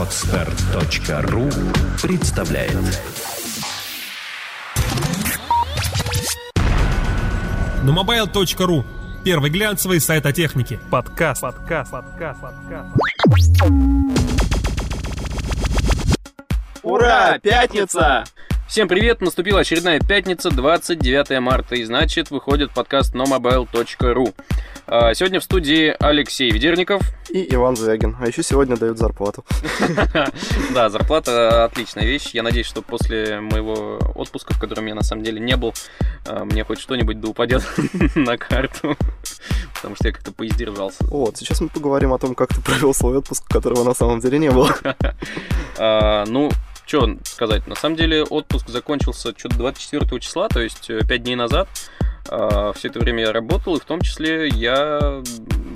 Отстар.ру представляет Numobile.ru Первый глянцевый сайт о технике. Подкаст. Подкаст. Подкаст. Подкаст. Ура! Пятница! Всем привет! Наступила очередная пятница, 29 марта, и значит выходит подкаст nomobile.ru. А, Сегодня в студии Алексей Ведерников. И Иван Звягин. А еще сегодня дают зарплату. Да, зарплата отличная вещь. Я надеюсь, что после моего отпуска, в котором я на самом деле не был, а, мне хоть что-нибудь да упадет на карту. Потому что я как-то поиздержался. Вот, сейчас мы поговорим о том, как ты провел свой отпуск, которого на самом деле не было. А, Ну, что сказать, на самом деле отпуск закончился что-то 24 числа, то есть 5 дней назад. А, Все это время я работал, и в том числе я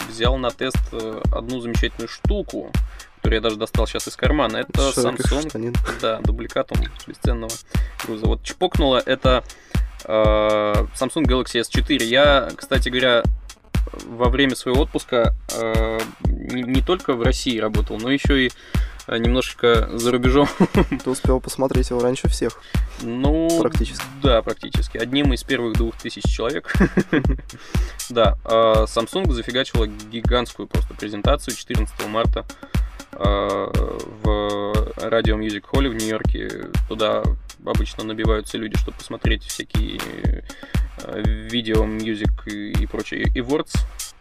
взял на тест э, одну замечательную штуку, которую я даже достал сейчас из кармана. Это Samsung, штанин. да, дубликатом бесценного груза. Вот чпокнуло это э, Samsung Galaxy S4. Я, кстати говоря, во время своего отпуска э, не, не только в России работал, но еще и немножечко за рубежом. Ты успел посмотреть его раньше всех. Ну, Практически. Да, практически. Одним из первых двух тысяч человек. Да, а Samsung зафигачила гигантскую просто презентацию 14 марта а, в Radio Music Hall в Нью-Йорке. Туда обычно набиваются люди, чтобы посмотреть всякие видео, мьюзик и и прочие awards,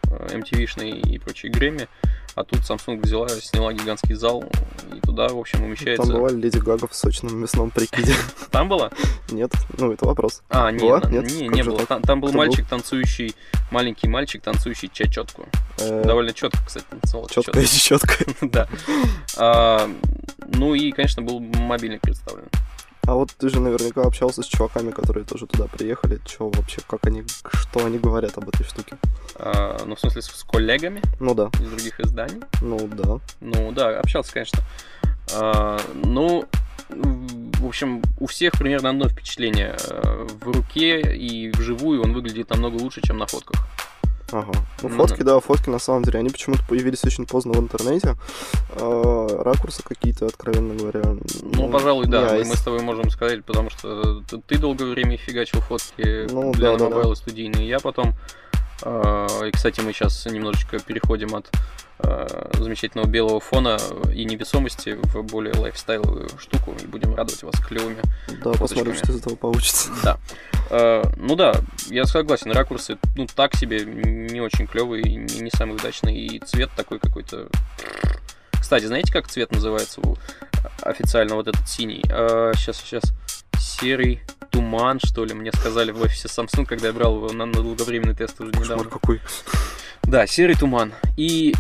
э, MTV-шные и прочие Грэмми. А тут Samsung взяла, сняла гигантский зал, и туда, в общем, умещается... Там была Леди Гага в сочном мясном прикиде. Там была? Нет? Ну, это вопрос. А, не, Была? Нет? не, не было. Там, там был Кто был? мальчик, танцующий, маленький мальчик, танцующий чечетку. Э, Довольно четко, кстати, танцевал. Четко и четко. Да. А, ну и, конечно, был мобильник представлен. А вот ты же наверняка общался с чуваками, которые тоже туда приехали. Че вообще, как они, что они говорят об этой штуке? А, ну, в смысле, с, с коллегами Ну да, из других изданий. ну да. Ну, да, общался, конечно. А, ну, в общем, у всех примерно одно впечатление. А, В руке и вживую он выглядит намного лучше, чем на фотках. Ага. Ну, Ну фотки, да, фотки на самом деле, они почему-то появились очень поздно в интернете. А, ракурсы какие-то, откровенно говоря. Ну, пожалуй, да, мы, айс. мы с тобой можем сказать, потому что ты, долгое время фигачил фотки Ну, для да, да, да. мобайла студийные, я потом... э, и, кстати, мы сейчас немножечко переходим от э, замечательного белого фона и невесомости в более лайфстайловую штуку и будем радовать вас клевыми. Да, посмотрим, фоточками. что из этого получится. Да. Э, ну да, я согласен, ракурсы, ну, так себе, не очень клевые, не, самый удачный, и цвет такой какой-то... Кстати, знаете, как цвет называется официально, вот этот синий? сейчас, сейчас. Серый туман, что ли, мне сказали в офисе Samsung, когда я брал его на, на долговременный тест уже Кошмар недавно. какой. Да, серый туман. И,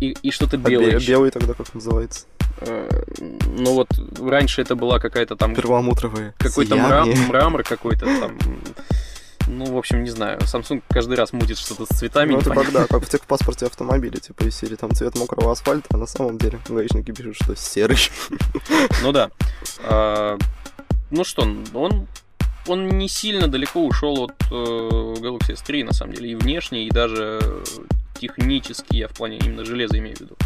и, и- что-то А белое. бе- ещё. белый тогда как называется? Э, ну вот, раньше это была какая-то там Перламутровые. какой-то мрам- мрамор какой-то там. Ну, в общем, не знаю. Samsung каждый раз мутит что-то с цветами. Ну, это как, да, как в техпаспорте автомобиля, типа из серии там цвет мокрого асфальта, а на самом деле гаишники пишут, что серый. Ну да. А, ну что, он, он не сильно далеко ушел от э, Galaxy S3, на самом деле, и внешне, и даже технически, я в плане именно железа имею в виду.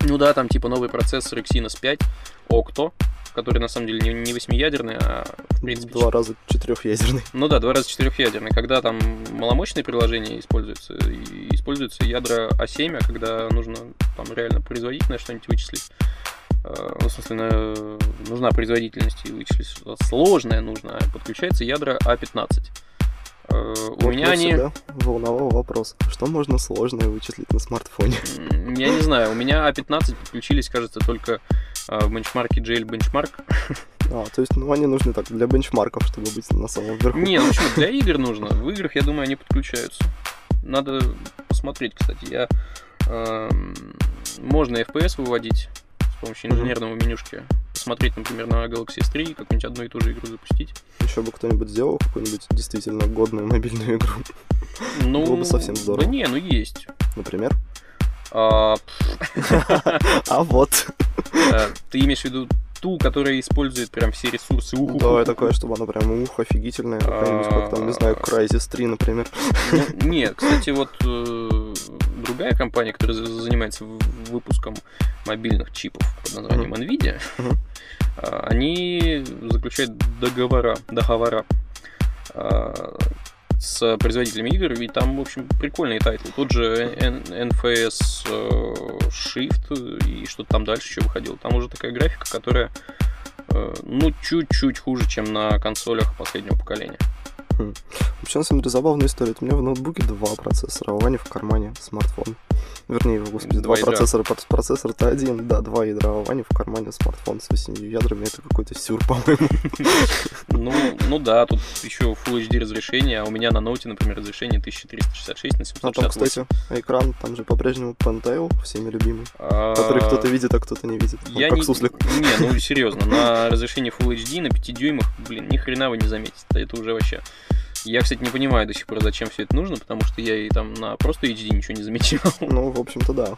Ну да, там типа новый процессор Exynos 5 Octo, который на самом деле не, не восьмиядерный, а в принципе Два раза четырехъядерный. Ну да, два раза четырехъядерный. Когда там маломощные приложения используются, и используются ядра А7, а когда нужно там реально производительное что-нибудь вычислить, э, ну, в смысле, на- нужна производительность и вычислить что-то сложное нужно, а подключается ядра А15. Э, У Вот меня они... волновал вопрос, что можно сложное вычислить на смартфоне? Я не знаю, у меня А15 подключились, кажется, только э, в бенчмарке JL Benchmark. А, то есть, ну, они нужны так, для бенчмарков, чтобы быть на самом верху. Не, ну почему? Для игр нужно. В играх, я думаю, они подключаются. Надо посмотреть, кстати. Я эм, можно FPS выводить помощью инженерного менюшки. Посмотреть, например, на Galaxy S3, какую-нибудь одну и ту же игру запустить. Еще бы кто-нибудь сделал какую-нибудь действительно годную мобильную игру, Ну, Было бы совсем здорово. Да не, ну есть. например. А, А вот. э, ты имеешь в виду ту, которая использует прям все ресурсы. Уху. Да, такое, чтобы она прям ух, офигительная, какая-нибудь, как там, не знаю, Crysis 3, например. Ну, нет, кстати, вот э, другая компания, которая за- занимается выпуском мобильных чипов под названием Nvidia. А, Они заключают договора, договора а, с производителями игр, и там, в общем, прикольные тайтлы. Тот же NFS э, Shift и что-то там дальше еще выходило. Там уже такая графика, которая э, ну, чуть-чуть хуже, чем на консолях последнего поколения. Вообще, на самом деле, забавная история. У меня в ноутбуке два процессора, а у Вани в кармане смартфон. Вернее, господи, Два два, процессора. Процессор-то один, да, два ядра, а у Вани в кармане смартфон с восемью ядрами. Это какой-то сюр, по-моему. Ну, ну да, тут еще Full HD разрешение, а у меня на ноуте, например, разрешение 1366 на А там, 768. кстати, экран, там же по-прежнему Pentail, всеми любимый, А, который кто-то видит, а кто-то не видит. Я как не, суслик. не, ну серьезно, на разрешении Full HD на 5 дюймах, блин, ни хрена вы не заметите. Это уже вообще. Я, кстати, не понимаю до сих пор, зачем все это нужно, потому что я и там на просто HD ничего не замечал. Ну, в общем-то, да.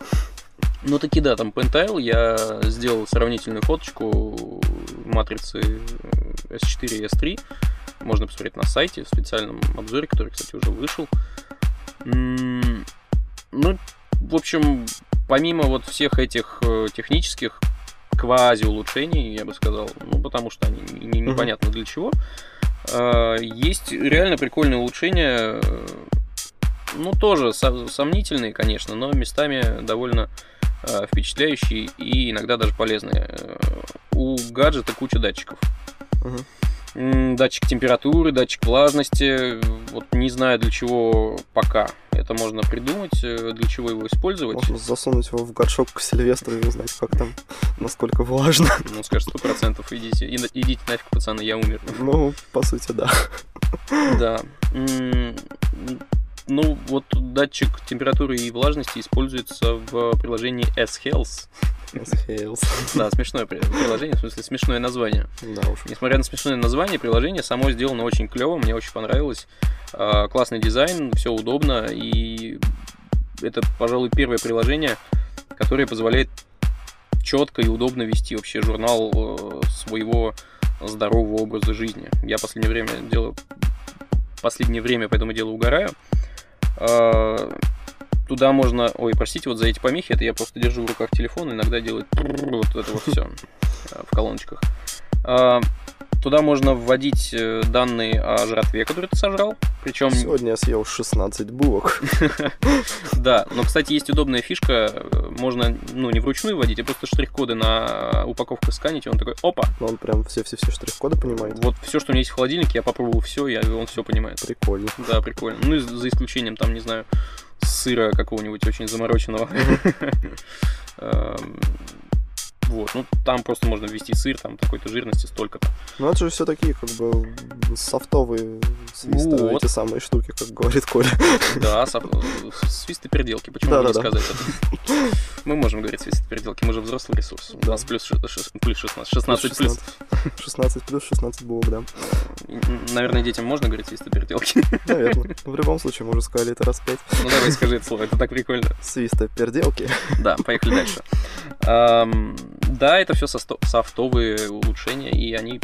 Ну таки да, там Pentile, я сделал сравнительную фоточку матрицы S4 и S3. Можно посмотреть на сайте в специальном обзоре, который, кстати, уже вышел. Ну, в общем, помимо вот всех этих э, технических квази-улучшений, я бы сказал, ну, потому что они непонятно для чего, есть реально прикольные улучшения, э, ну, тоже со- сомнительные, конечно, но местами довольно э, впечатляющие и иногда даже полезные. Э, У гаджета куча датчиков. Датчик температуры, датчик влажности. Вот не знаю для чего пока. Это можно придумать, э, для чего его использовать. Можно засунуть его в горшок к Сильвестру и узнать, как там, насколько влажно. Ну, скажет, сто процентов идите, и- идите нафиг, пацаны, я умер. Ну, по сути, да. Да. Ну, вот датчик температуры и влажности используется в приложении S-Health. Да, смешное при- приложение, в смысле смешное название. Да уж. Несмотря на смешное название, приложение само сделано очень клево, мне очень понравилось. А, Классный дизайн, все удобно, и это, пожалуй, первое приложение, которое позволяет четко и удобно вести вообще журнал э, своего здорового образа жизни. Я в последнее время делаю последнее время по этому делу угораю. Туда можно... Ой, простите вот за эти помехи, это я просто держу в руках телефон, иногда делает вот это вот все в колоночках. А, Туда можно вводить э, данные о жратве, который ты сожрал. Причем, Сегодня я съел 16 булок. да, но, кстати, есть удобная фишка. э, Можно, ну, не вручную вводить, а просто штрих-коды на упаковку сканить, и он такой, опа, Но он прям все-все-все штрих-коды понимает. вот все, что у меня есть в холодильнике, я попробовал все, я, он все понимает. Прикольно. Да, прикольно. Ну, и за исключением, там, не знаю, сыра какого-нибудь очень замороченного. Вот, ну там просто можно ввести сыр, там такой-то жирности столько-то. Ну, это же все такие, как бы, софтовые свисты, Вот. эти самые штуки, как говорит Коля. Да, со- свисты переделки, почему бы не Да-да-да. сказать это? Мы можем говорить свисты переделки, мы же взрослый ресурс. 20 плюс, ши- ши- плюс 16, 16 плюс. 16 плюс 16 булок, да. Наверное, детям можно говорить свисты переделки. Наверное. В любом случае, мы уже сказали это раз пять. Ну давай скажи это слово, это так прикольно. Свисты переделки. Да, поехали дальше. Да, это все софтовые улучшения, и они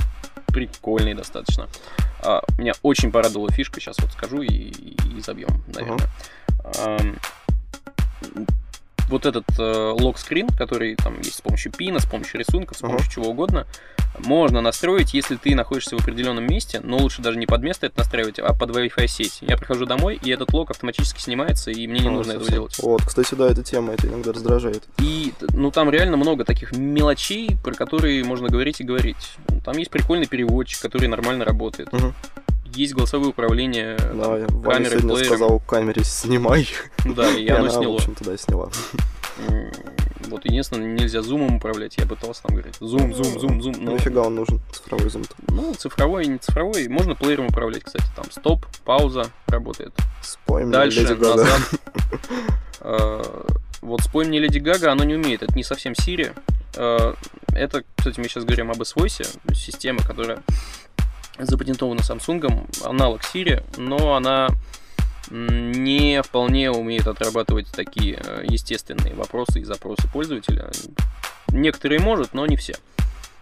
прикольные достаточно. А, меня очень порадовала фишка, сейчас вот скажу и, и забьем, наверное. Ам, вот этот э, лог-скрин, который там есть с помощью пина, с помощью рисунков, с помощью чего угодно, можно настроить, если ты находишься в определенном месте, но лучше даже не под место это настраивать, а под Wi-Fi сеть. Я прихожу домой, и этот лог автоматически снимается, и мне не А, нужно этого совсем. делать. Вот, кстати, да, эта тема, это иногда раздражает. И, ну, там реально много таких мелочей, про которые можно говорить и говорить. Там есть прикольный переводчик, который нормально работает. Мгм. Есть голосовое управление, Да, там, я Ваня камерой, сегодня плеером. сказал камере снимай. Да, и, И оно она, в сняло. общем-то, да, сняла. Вот единственное, нельзя зумом управлять. Я пытался там говорить. Зум, зум, зум, зум. Ну, Ну, нафига он нужен, цифровой зум ну, цифровой и не цифровой. Можно плеером управлять, кстати. Там стоп, пауза работает. Спой мне, Дальше, Леди Гага. назад. Э, Вот спой мне Леди Гага, оно не умеет. Это не совсем Siri. Э, Это, кстати, мы сейчас говорим об S-Voice, система, которая запатентована Samsung, аналог Siri, но она не вполне умеет отрабатывать такие э, естественные вопросы и запросы пользователя. Некоторые может, но не все.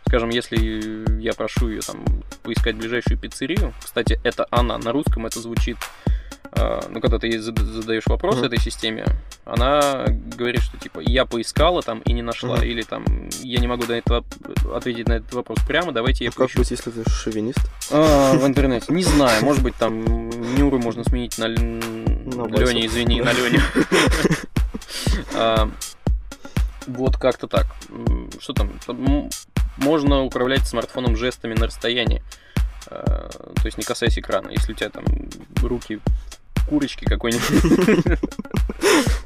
Скажем, если я прошу ее там поискать ближайшую пиццерию, кстати, это она, на русском это звучит а, ну, когда ты задаешь вопрос Мгм. этой системе, она говорит, что типа я поискала там и не нашла, Мгм. или там я не могу на это, ответить на этот вопрос прямо, давайте я Ну, как поищу. быть, если ты шовинист? А, в интернете. Не знаю, может быть, там Нюру можно сменить на, На. Лене, извини, на Лене. А, Вот как-то так. Что там? Можно управлять смартфоном жестами на расстоянии. А, То есть не касаясь экрана. Если у тебя там руки курочки какой-нибудь.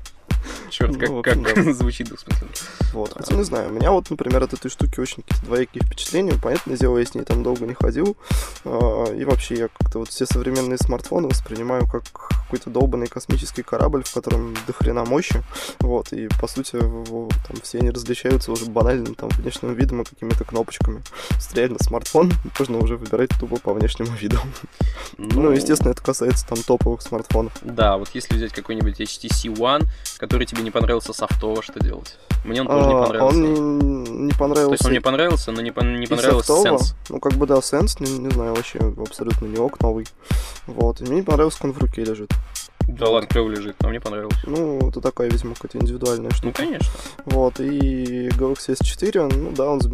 Черт, Ну, как, в общем, как звучит двусмысленно. Вот, хотя не знаю, у меня вот, например, от этой штуки очень какие-то двоякие впечатления. Понятное дело, я с ней там долго не ходил. А, И вообще я как-то вот все современные смартфоны воспринимаю как какой-то долбанный космический корабль, в котором до хрена мощи. Вот, и по сути в- там все они различаются уже банальным там внешним видом и какими-то кнопочками. С реально смартфон можно уже выбирать тупо по внешнему виду. Ну, естественно, это касается там топовых смартфонов. Да, вот если взять какой-нибудь HTC One, который тебе не понравился софтово, что делать? Мне он тоже не А, понравился. Он не, не То понравился. есть он мне понравился, но не, пон- не понравился сенс. Ну, как бы, да, сенс, не, не знаю, вообще абсолютно не ок новый. Вот. И мне не понравился, как он в руке лежит. Да ладно, клево лежит, но мне понравился. Ну, это такая, видимо, какая-то индивидуальная Ну, штука. конечно. Вот. И Galaxy S4, ну да, он в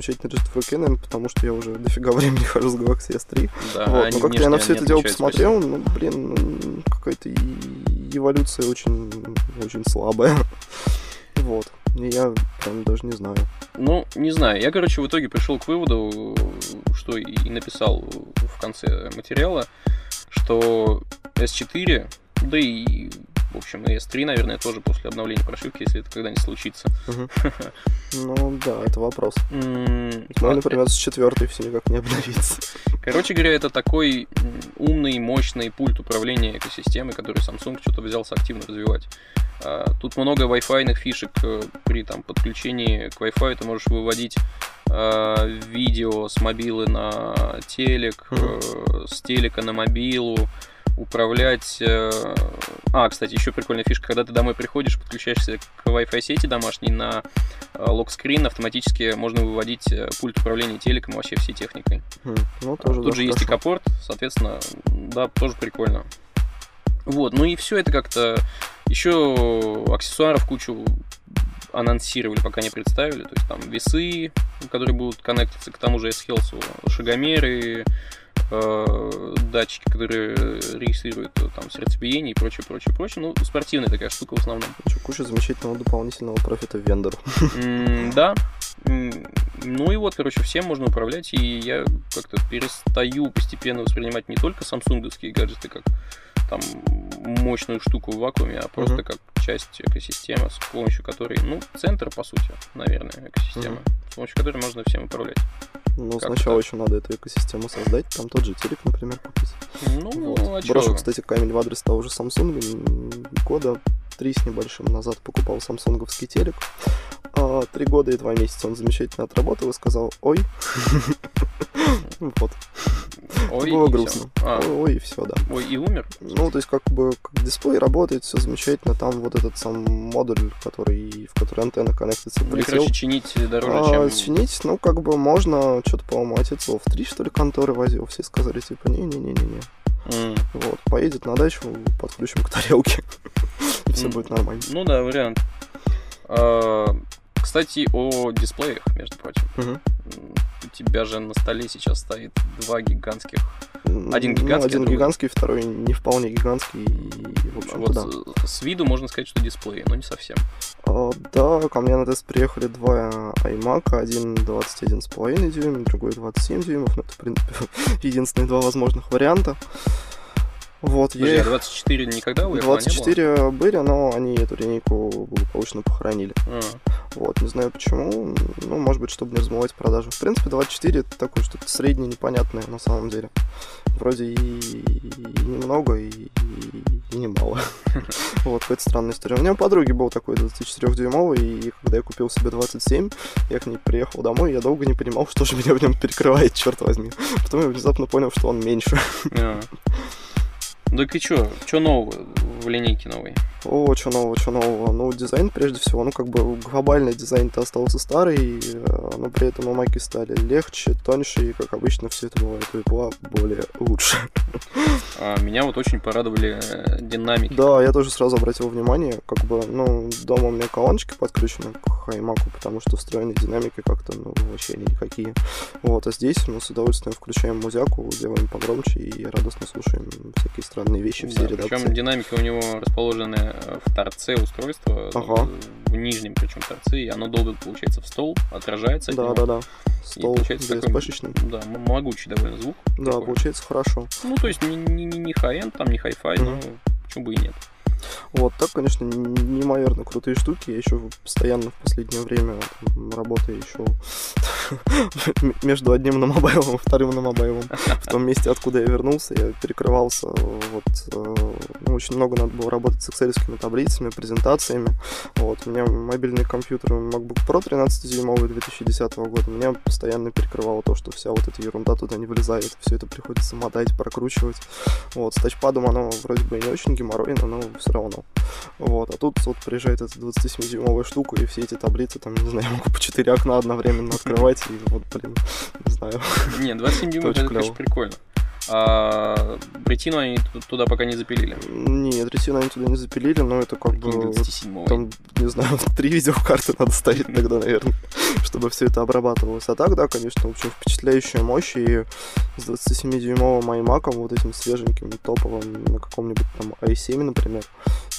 руке, наверное, потому что я уже дофига времени хожу с Galaxy S3. Да, вот. Но как-то я на все это дело посмотрел, ну, блин, ну, какая-то эволюция очень, очень слабая. Вот. Я прям даже не знаю. Ну, не знаю. Я, короче, в итоге пришел к выводу, что и написал в конце материала, что S4, да и, в общем, и S3, наверное, тоже после обновления прошивки, если это когда-нибудь случится. Ну, да, это вопрос. Ну, например, с четвертой все никак не обновится. Короче говоря, это такой умный, мощный пульт управления экосистемой, который Samsung что-то взялся активно развивать. А, Тут много Wi-Fi фишек э, при там, подключении к Wi-Fi. Ты можешь выводить а, видео с мобилы на телек, э, с телека на мобилу, управлять... э, А, кстати, еще прикольная фишка, когда ты домой приходишь, подключаешься к Wi-Fi сети домашней на э, локскрин, автоматически можно выводить э, пульт управления телеком вообще всей техникой. Хм, Ну, тоже, Тут да, же есть хорошо. экопорт, соответственно, да, тоже прикольно. Вот, ну и все это как-то еще аксессуаров кучу анонсировали, пока не представили. То есть там весы, которые будут коннектиться к тому же S-Health, шагомеры, э, датчики, которые регистрируют э, там сердцебиение и прочее, прочее, прочее. Ну, спортивная такая штука в основном. Ещё Куча замечательного дополнительного профита вендору. Да. Ну и вот, короче, всем можно управлять, и я как-то перестаю постепенно воспринимать не только самсунговские гаджеты как там мощную штуку в вакууме, а просто как часть экосистемы, с помощью которой, ну, центр, по сути, наверное, экосистема, с помощью которой можно всем управлять. Ну, Как сначала так? еще надо эту экосистему создать, там тот же телек, например, купить. Ну, Вот. а? Брошу, кстати, камень в адрес того же Samsung. Года три с небольшим назад покупал самсунговский телек. А, Три года и два месяца он замечательно отработал и сказал «Ой». Вот. Ой, Было грустно. А, Ой, и все, да. ой, и умер? Ну, то есть, как бы, как дисплей работает, все замечательно. Там вот этот сам модуль, который, в который антенна коннектится, полетел. короче, чинить дороже, А, чем... чинить, ну, как бы можно, что-то, по-моему, отец в три, что ли, конторы возил. Все сказали, типа, не-не-не-не-не. М. Вот, поедет на дачу, подключим к тарелке. И все М. будет нормально. Ну да, вариант. А, Кстати, о дисплеях, между прочим. Мгм. У тебя же на столе сейчас стоит два гигантских. Один Ну, гигантский, а один гигантский, второй не вполне гигантский. И, в общем-то, Вот да. с- виду можно сказать, что дисплеи, но не совсем. А, да, ко мне на тест приехали два iMac, один 21,5 дюйм, другой 27 дюймов. Ну, это, в принципе, единственные два возможных варианта. Вот, Подожди, я а их 24 никогда у Apple не было? 24 были, но они эту линейку благополучно похоронили. А, Вот, не знаю почему. Ну, может быть, чтобы не размывать продажу. В принципе, 24 это такое что-то среднее, непонятное на самом деле. Вроде и, и немного, и, и, и немало. Вот, какая-то странная история. У меня у подруги был такой 24-дюймовый, и когда я купил себе 27, я к ней приехал домой, я долго не понимал, что же меня в нем перекрывает, черт возьми. Потом я внезапно понял, что он меньше. А. Так и чё? Чё нового? в линейке новой? О, что нового, что нового. Ну, дизайн, прежде всего, ну, как бы глобальный дизайн-то остался старый, э, но при этом маки стали легче, тоньше, и, как обычно, все это бывает у Apple более лучше. А, меня вот очень порадовали э, динамики. Да, я тоже сразу обратил внимание, как бы, ну, дома у меня колоночки подключены к iMac, потому что встроенные динамики как-то, ну, вообще они никакие. Вот, а здесь мы с удовольствием включаем музяку, делаем погромче и радостно слушаем всякие странные вещи, все Да, редакции. причем динамики у него расположены э, в торце устройства, Ага. в нижнем причем торце, и оно долбит, получается, в стол, отражается от Да, него. да, да. И Стол получается такой, да, могучий довольно звук. Да, такой. получается хорошо. Ну, то есть не, не, не- не high-end, там не hi-fi, но Мгм. почему бы и нет. Вот, так, конечно, неимоверно крутые штуки. Я еще постоянно в последнее время работаю еще между одним намобайлом и вторым намобайлом. В том месте, откуда я вернулся, я перекрывался. Вот, э, ну, очень много надо было работать с excel таблицами, презентациями. Вот, у меня мобильный компьютер MacBook Pro 13-дюймовый 2010 года. Меня постоянно перекрывало то, что вся вот эта ерунда туда не вылезает. Все это приходится мотать, прокручивать. Вот, с тачпадом оно вроде бы не очень геморройно, но все равно. Вот, а тут вот приезжает эта 27-дюймовая штука, и все эти таблицы, там, не знаю, я могу по 4 окна одновременно открывать, и вот, блин, не знаю. Не, 27 дюймов это, конечно, прикольно. А ретину они ту- туда пока не запилили. Нет, ретину они туда не запилили, но это как бы... Прикинь, вот 27 Там, не знаю, три видеокарты надо ставить тогда, наверное, чтобы все это обрабатывалось. А так, да, конечно, очень впечатляющая мощь. И с 27-дюймовым iMac, вот этим свеженьким, топовым, на каком-нибудь там i7, например,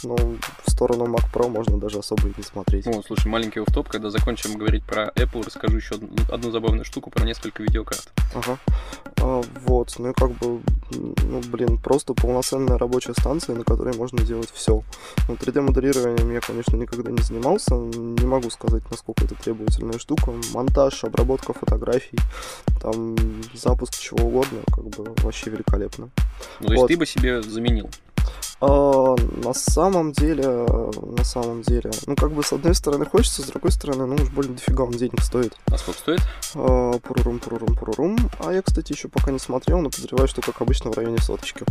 ну, в сторону Mac Pro можно даже особо и не смотреть. Ну, слушай, маленький офф-топ, когда закончим говорить про Apple, расскажу еще одну, одну забавную штуку про несколько видеокарт. Ага. А, вот, ну и как бы, ну, блин, просто полноценная рабочая станция, на которой можно делать все. Ну, 3D-моделированием я, конечно, никогда не занимался, не могу сказать, насколько это требовательная штука. Монтаж, обработка фотографий, там, запуск чего угодно, как бы, вообще великолепно. Ну, то есть Вот. ты бы себе заменил. А, на самом деле, на самом деле, ну, как бы, с одной стороны хочется, с другой стороны, ну, уж больно дофига он денег стоит. А сколько стоит? А, Пурурум, пурурум, пурурум. А я, кстати, еще пока не смотрел, но подозреваю, что, как обычно, в районе соточки.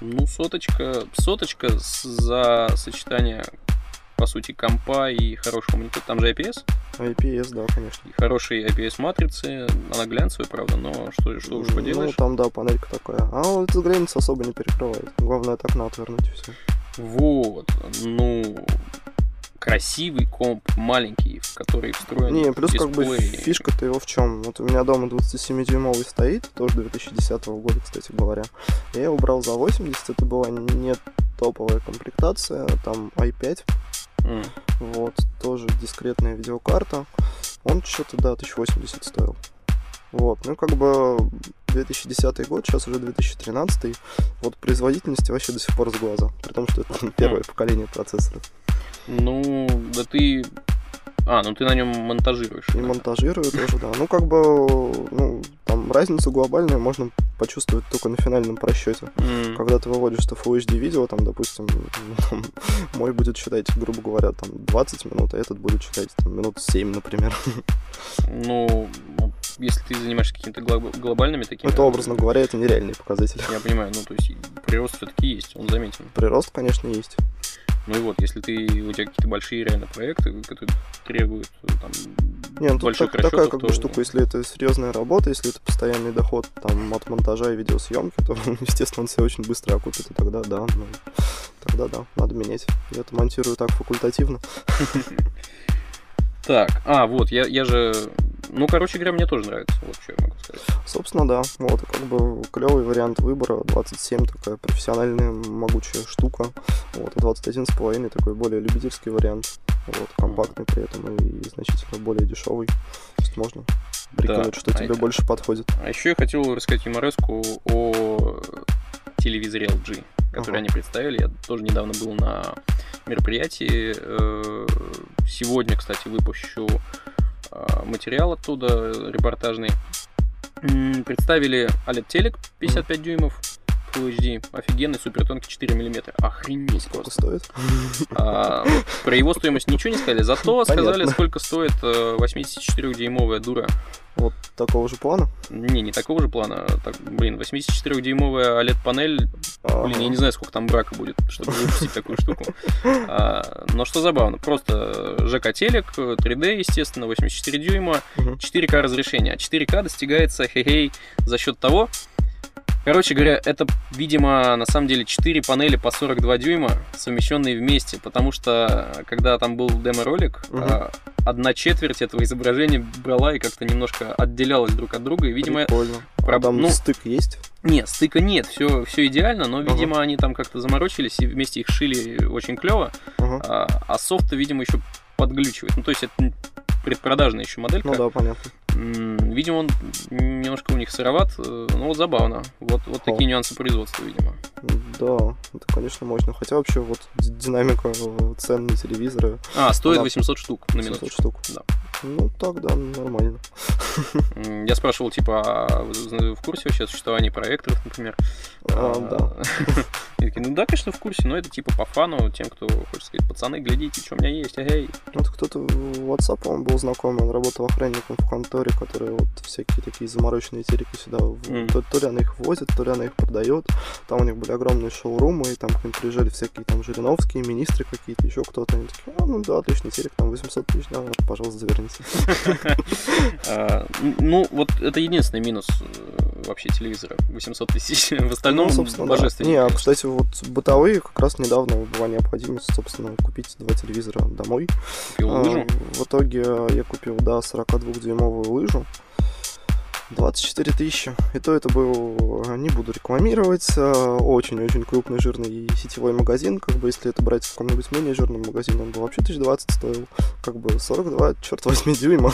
Ну, соточка, соточка за сочетание, по сути, компа и хорошего монитора. Там же IPS, IPS, да, конечно. и хорошие IPS-матрицы. Она глянцевая, правда, но что, что уж Ну, поделаешь. там, да, панелька такая. А вот эта граница особо не перекрывает. Главное, от окна отвернуть и все. Вот, ну, красивый комп, маленький, в который встроен Не, плюс как бы дисплей. фишка-то его в чем? Вот у меня дома 27-дюймовый стоит, тоже 2010 года, кстати говоря. Я его брал за 80, это была не топовая комплектация, там i5, М. вот, тоже дискретная видеокарта. Он что-то, да, 1080 стоил. Вот, ну как бы 2010 год, сейчас уже 2013, вот производительности вообще до сих пор с глаза, при том, что это первое поколение процессоров. Ну, да ты... А, ну ты на нем монтажируешь. И монтажирую тоже, да. Ну, как бы, ну, там разницу глобальную можно почувствовать только на финальном просчете. М. Когда ты выводишь это Full HD видео, там, допустим, там, мой будет считать, грубо говоря, там 20 минут, а этот будет считать там, минут 7, например. Ну, если ты занимаешься какими-то глоб- глобальными такими... Это, образно говоря, это нереальные показатели. Я понимаю, ну, то есть прирост все-таки есть, он заметен. Прирост, конечно, есть. Ну и вот, если ты, у тебя какие-то большие реально проекты, которые требуют э, там, Не, ну больших так- такая как то- бы штука, если это серьезная работа, если это постоянный доход там от монтажа и видеосъемки, то, естественно, он себя очень быстро окупит, и тогда да, ну, тогда да, надо менять. Я это монтирую так факультативно. Так, а, вот, я, я же... Ну, короче говоря, мне тоже нравится, вот что я могу сказать. Собственно, да, вот, как бы клевый вариант выбора, 27 такая профессиональная могучая штука, вот, и 21,5 такой более любительский вариант, вот, компактный при этом и значительно более дешевый, то есть можно прикинуть, что а тебе это- больше подходит. А еще я хотел рассказать юмореску о телевизоре LG, который Ага. они представили. Я тоже недавно был на мероприятии. Э, Сегодня, кстати, выпущу материал оттуда, репортажный. М, Представили OLED телек 55 дюймов, Full HD. Офигенный, супер тонкий 4 мм. Охренеть Сколько стоит? А, про его стоимость ничего не сказали, зато сказали, Понятно. сколько стоит э, 84-дюймовая дура. Вот такого же плана? Не, не такого же плана. Так, блин, 84-дюймовая OLED-панель, блин, я не знаю, сколько там брака будет, чтобы выпустить такую штуку. А, но что забавно, просто ЖК-телек, 3D, естественно, 84 дюйма, Мгм. 4К разрешение. А 4К достигается, хе-хей, за счет того, Короче говоря, это, видимо, на самом деле 4 панели по 42 дюйма, совмещенные вместе, потому что, когда там был демо-ролик, а, одна четверть этого изображения брала и как-то немножко отделялась друг от друга, и, видимо, Прикольно. А там ну- стык есть? нет, стыка нет, все, все идеально, но, видимо, они там как-то заморочились и вместе их шили очень клево, Ага. а, а софт, видимо, еще подглючивает. Ну, то есть это предпродажная еще моделька. Ну да, понятно. Видимо, он немножко у них сыроват, э, но вот забавно. Вот, вот такие нюансы производства, видимо. Да, это, конечно, мощно. Хотя вообще вот динамика э, цен на телевизоры А, стоит Она- 800 штук на 700 минуту. штук. Да. Ну так, да, нормально. Я спрашивал, типа, а вы в курсе вообще существования проекторов, например? А, да. Такие, ну да, конечно, в курсе, но это типа по фану, тем, кто хочет сказать, пацаны, глядите, что у меня есть, эй. Вот кто-то в WhatsApp, по был знакомый, он работал охранником в конторе, который вот всякие такие замороченные телеки сюда, Мгм. то, то ли она их возит, то ли она их продает. Там у них были огромные шоурумы, и там к ним приезжали всякие там Жириновские, министры какие-то, еще кто-то. Они такие, а, ну да, отличный телек, там 800 тысяч, да, пожалуйста, заверните. А, Ну, вот это единственный минус э, вообще телевизора. 800 тысяч. В остальном Ну, собственно, да. божественно. Не, а, кстати, вот бытовые как раз недавно была необходимость, собственно, купить два телевизора домой. Купил А, лыжу. В итоге я купил, да, 42-дюймовую лыжу. 24 тысячи. И то это был, э, не буду рекламировать, э, очень-очень крупный жирный сетевой магазин. Как бы, если это брать в каком-нибудь менее жирном магазине, он бы вообще 1020 стоил. Как бы 42, черт возьми, дюйма.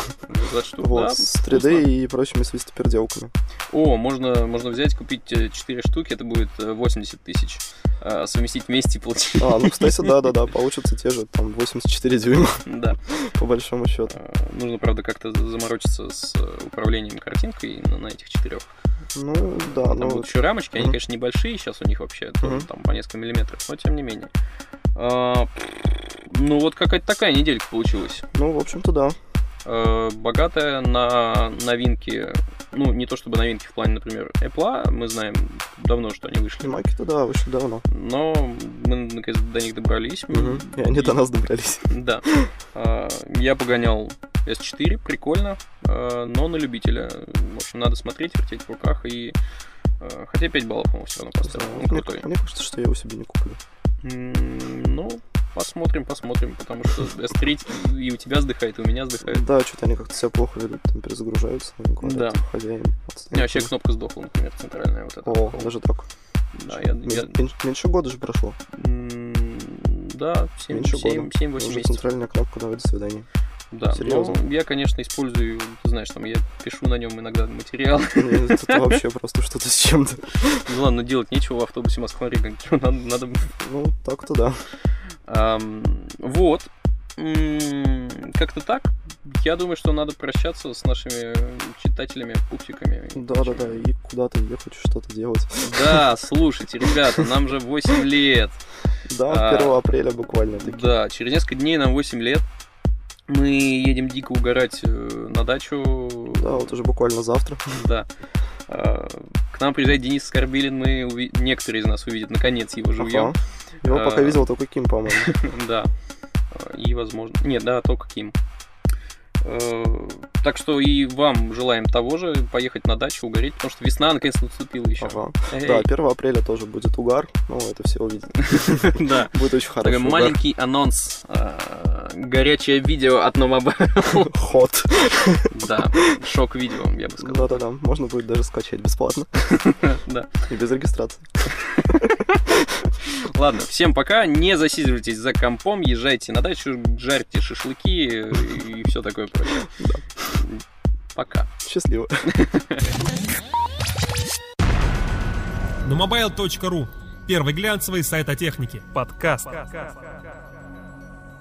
20 штук, вот, да, с вкусно. 3D и прочими свистоперделками. О, можно, можно взять, купить 4 штуки, это будет э, 80 тысяч. А, Совместить вместе и получить. А, ну, кстати, да-да-да, получится те же, там, 84 дюйма, Да. по большому счету. А, Нужно, правда, как-то заморочиться с э, управлением картинкой на, на этих четырех. Ну, да, Там ну, будут еще рамочки, они, конечно, небольшие сейчас у них вообще, там по несколько миллиметров, но тем не менее. А, Ну, вот какая-то такая неделька получилась. ну, в общем-то, да. Э, богатая на новинки, ну, не то чтобы новинки в плане, например, Apple, мы знаем давно, что они вышли, Маки-то, да, вышли давно. но мы наконец до них добрались. Мгм. И они до нас добрались. Да. А, Я погонял S4, прикольно, а, но на любителя. В общем, надо смотреть, вертеть в руках и... а, Хотя 5 баллов, по-моему, все равно поставил. Он Мне, крутой. мне кажется, что я его себе не куплю. Ну, посмотрим, посмотрим, потому что S3 и у тебя сдыхает, и у меня сдыхает. Да, что-то они как-то себя плохо ведут, там перезагружаются, Да. хозяин. У меня вообще кнопка сдохла, например, центральная вот эта. О, даже так. Да, я, я- Мен- мен- меньше года же прошло. да, 7, Меньше 7, года. 8 Уже месяцев. центральная кнопка, давай, до свидания. Да, Серьезно? но я, конечно, использую, ты знаешь, там я пишу на нем иногда материал. Нет, Это вообще просто что-то с чем-то. Ну ладно, делать нечего в автобусе Москва-Рига. Надо... Ну, так-то да. Вот. Как-то так. Я думаю, что надо прощаться с нашими читателями, пупсиками. Да-да-да, и куда-то ехать, что-то делать. Да, слушайте, ребята, нам же 8 лет. Да, А, 1 апреля буквально. Да, через несколько дней нам 8 лет. Мы едем дико угорать э, на дачу. Да, вот уже буквально завтра. Да. А, К нам приезжает Денис Скорбилин, мы уви- некоторые из нас увидят наконец его живьем. Ага. Его пока видел только Ким, по-моему. Да. И возможно. Нет, да, только Ким. Э, Так что и вам желаем того же, поехать на дачу, угореть, потому что весна наконец наступила еще. Ага. Да, 1 апреля тоже будет угар. Ну, это все увидят. Да. Будет очень угар. маленький анонс. Горячее видео от No Ход. Да, шок-видео, я бы сказал. Да-да-да, можно будет даже скачать бесплатно Да. и без регистрации. Ладно, всем пока. Не засиживайтесь за компом, езжайте на дачу, жарьте шашлыки и все такое прочее. Пока. Счастливо. Numobile.ru Первый глянцевый сайт о технике. Подкаст.